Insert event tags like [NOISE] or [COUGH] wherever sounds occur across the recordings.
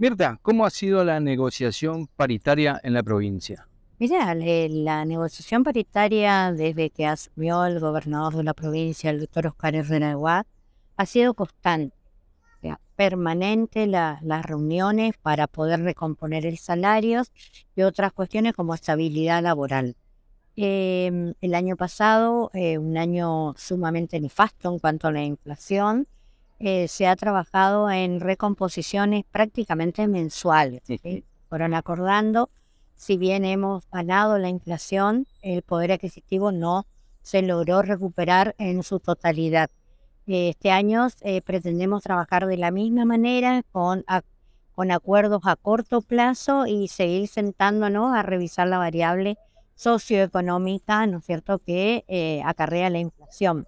Mirta, ¿cómo ha sido la negociación paritaria en la provincia? Mira, la negociación paritaria desde que asumió el gobernador de la provincia, el doctor Oscar Herrera Guad, ha sido constante, permanente las reuniones para poder recomponer el salario y otras cuestiones como estabilidad laboral. Em, el año pasado, eh, un año sumamente nefasto en cuanto a la inflación, eh, se ha trabajado en recomposiciones prácticamente mensuales. Fueron acordando, si bien hemos ganado la inflación, el poder adquisitivo no se logró recuperar en su totalidad. Este año eh, pretendemos trabajar de la misma manera, con, con acuerdos a corto plazo y seguir sentándonos a revisar la variable socioeconómica, ¿no es cierto?, que eh, acarrea la inflación.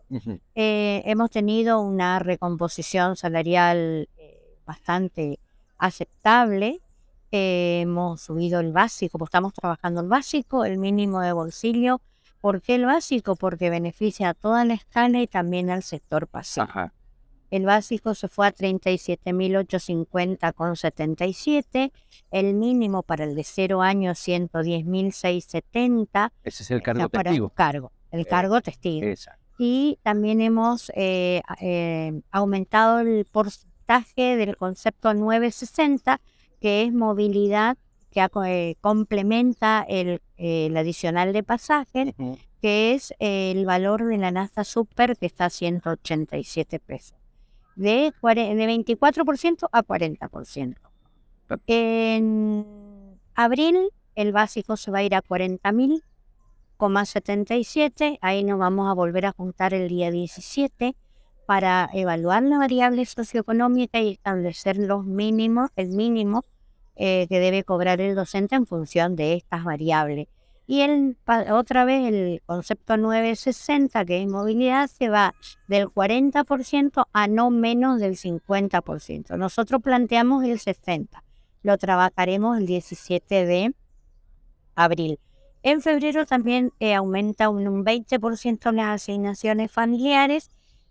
Eh, hemos tenido una recomposición salarial eh, bastante aceptable. hemos subido el básico, pues estamos trabajando el básico, el mínimo de bolsillo. ¿Por qué el básico? Porque beneficia a toda la escala y también al sector pasivo. El básico se fue a 37.850 con 77. El mínimo para el de cero años 110.670. Ese es el cargo testigo. El cargo, el cargo testigo. Y también hemos eh, eh, aumentado el porcentaje del concepto 960, que es movilidad que eh, complementa el, adicional de pasaje, que es el valor de la NASA Super, que está a 187 pesos de, de 24% a 40%. En abril el básico se va a ir a 40.000,77. Ahí nos vamos a volver a juntar el día 17 para evaluar la variable socioeconómica y establecer los mínimos, el mínimo eh, que debe cobrar el docente en función de estas variables. Y el, otra vez el concepto 960, que es movilidad, se va del 40% a no menos del 50%. Nosotros planteamos el 60%. Lo trabajaremos el 17 de abril. En febrero también eh, aumenta un, 20% las asignaciones familiares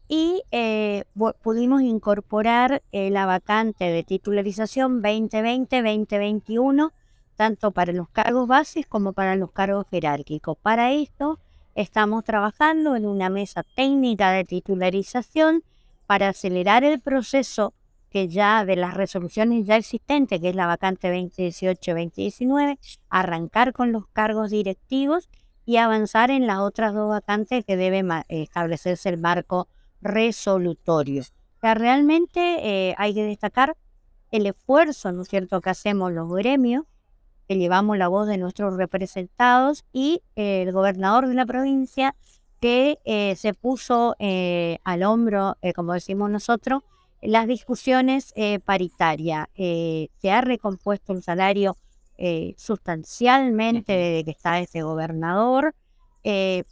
y eh, pudimos incorporar eh, la vacante de titularización 2020-2021 tanto para los cargos bases como para los cargos jerárquicos. Para esto estamos trabajando en una mesa técnica de titularización para acelerar el proceso que ya de las resoluciones ya existentes, que es la vacante 2018-2019, arrancar con los cargos directivos y avanzar en las otras dos vacantes que debe establecerse el marco resolutorio. O sea, realmente eh, hay que destacar el esfuerzo, ¿no es cierto?, que hacemos los gremios que llevamos la voz de nuestros representados y eh, el gobernador de la provincia que eh, se puso eh, al hombro, como decimos nosotros, las discusiones paritarias. se ha recompuesto el salario sustancialmente desde que está ese gobernador,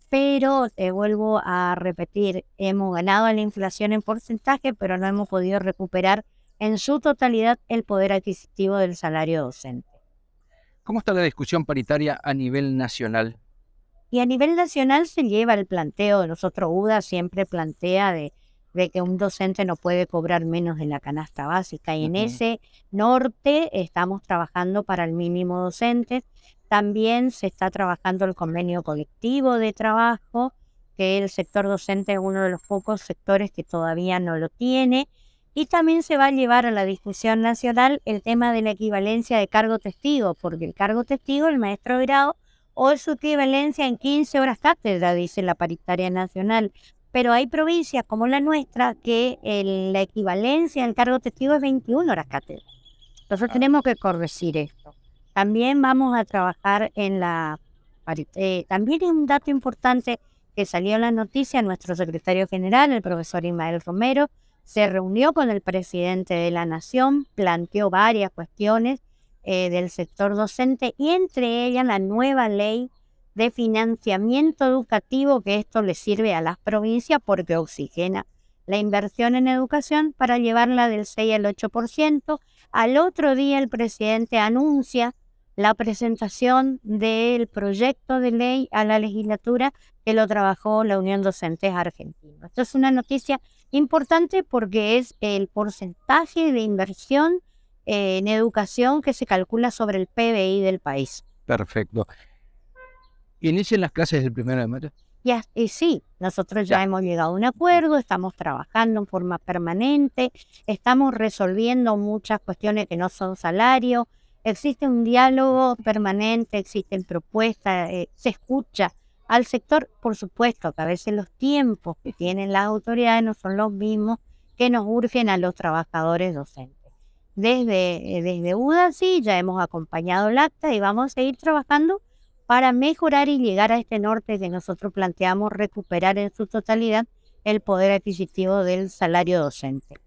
pero vuelvo a repetir, hemos ganado la inflación en porcentaje, pero no hemos podido recuperar en su totalidad el poder adquisitivo del salario docente. ¿Cómo está la discusión paritaria a nivel nacional? Y a nivel nacional se lleva el planteo nosotros, UDA siempre plantea de, que un docente no puede cobrar menos de la canasta básica. Y en ese norte estamos trabajando para el mínimo docente. También se está trabajando el convenio colectivo de trabajo, que el sector docente es uno de los pocos sectores que todavía no lo tiene. Y también se va a llevar a la discusión nacional el tema de la equivalencia de cargo testigo, porque el cargo testigo, el maestro de grado, o su equivalencia en 15 horas cátedra, dice la paritaria nacional. Pero hay provincias como la nuestra que la equivalencia del cargo testigo es 21 horas cátedra. Entonces ah. tenemos que corregir esto. También vamos a trabajar en la... Eh, también es un dato importante que salió en la noticia, nuestro secretario general, el profesor Ismael Romero, se reunió con el presidente de la Nación, planteó varias cuestiones eh, del sector docente y entre ellas la nueva ley de financiamiento educativo, que esto le sirve a las provincias porque oxigena la inversión en educación para llevarla del 6 al 8%. Al otro día el presidente anuncia la presentación del proyecto de ley a la legislatura que lo trabajó la Unión Docentes Argentina. Esto es una noticia importante porque es el porcentaje de inversión eh, en educación que se calcula sobre el PBI del país. Perfecto. ¿Inician las clases el primero de mayo? Ya, y sí, nosotros ya, hemos llegado a un acuerdo, estamos trabajando en forma permanente, estamos resolviendo muchas cuestiones que no son salario, existe un diálogo permanente, existen propuestas, eh, se escucha al sector, por supuesto, que a veces los tiempos que [LAUGHS] tienen las autoridades no son los mismos que nos urgen a los trabajadores docentes. Desde, eh, desde UDASI ya hemos acompañado el acta y vamos a seguir trabajando para mejorar y llegar a este norte que nosotros planteamos recuperar en su totalidad el poder adquisitivo del salario docente.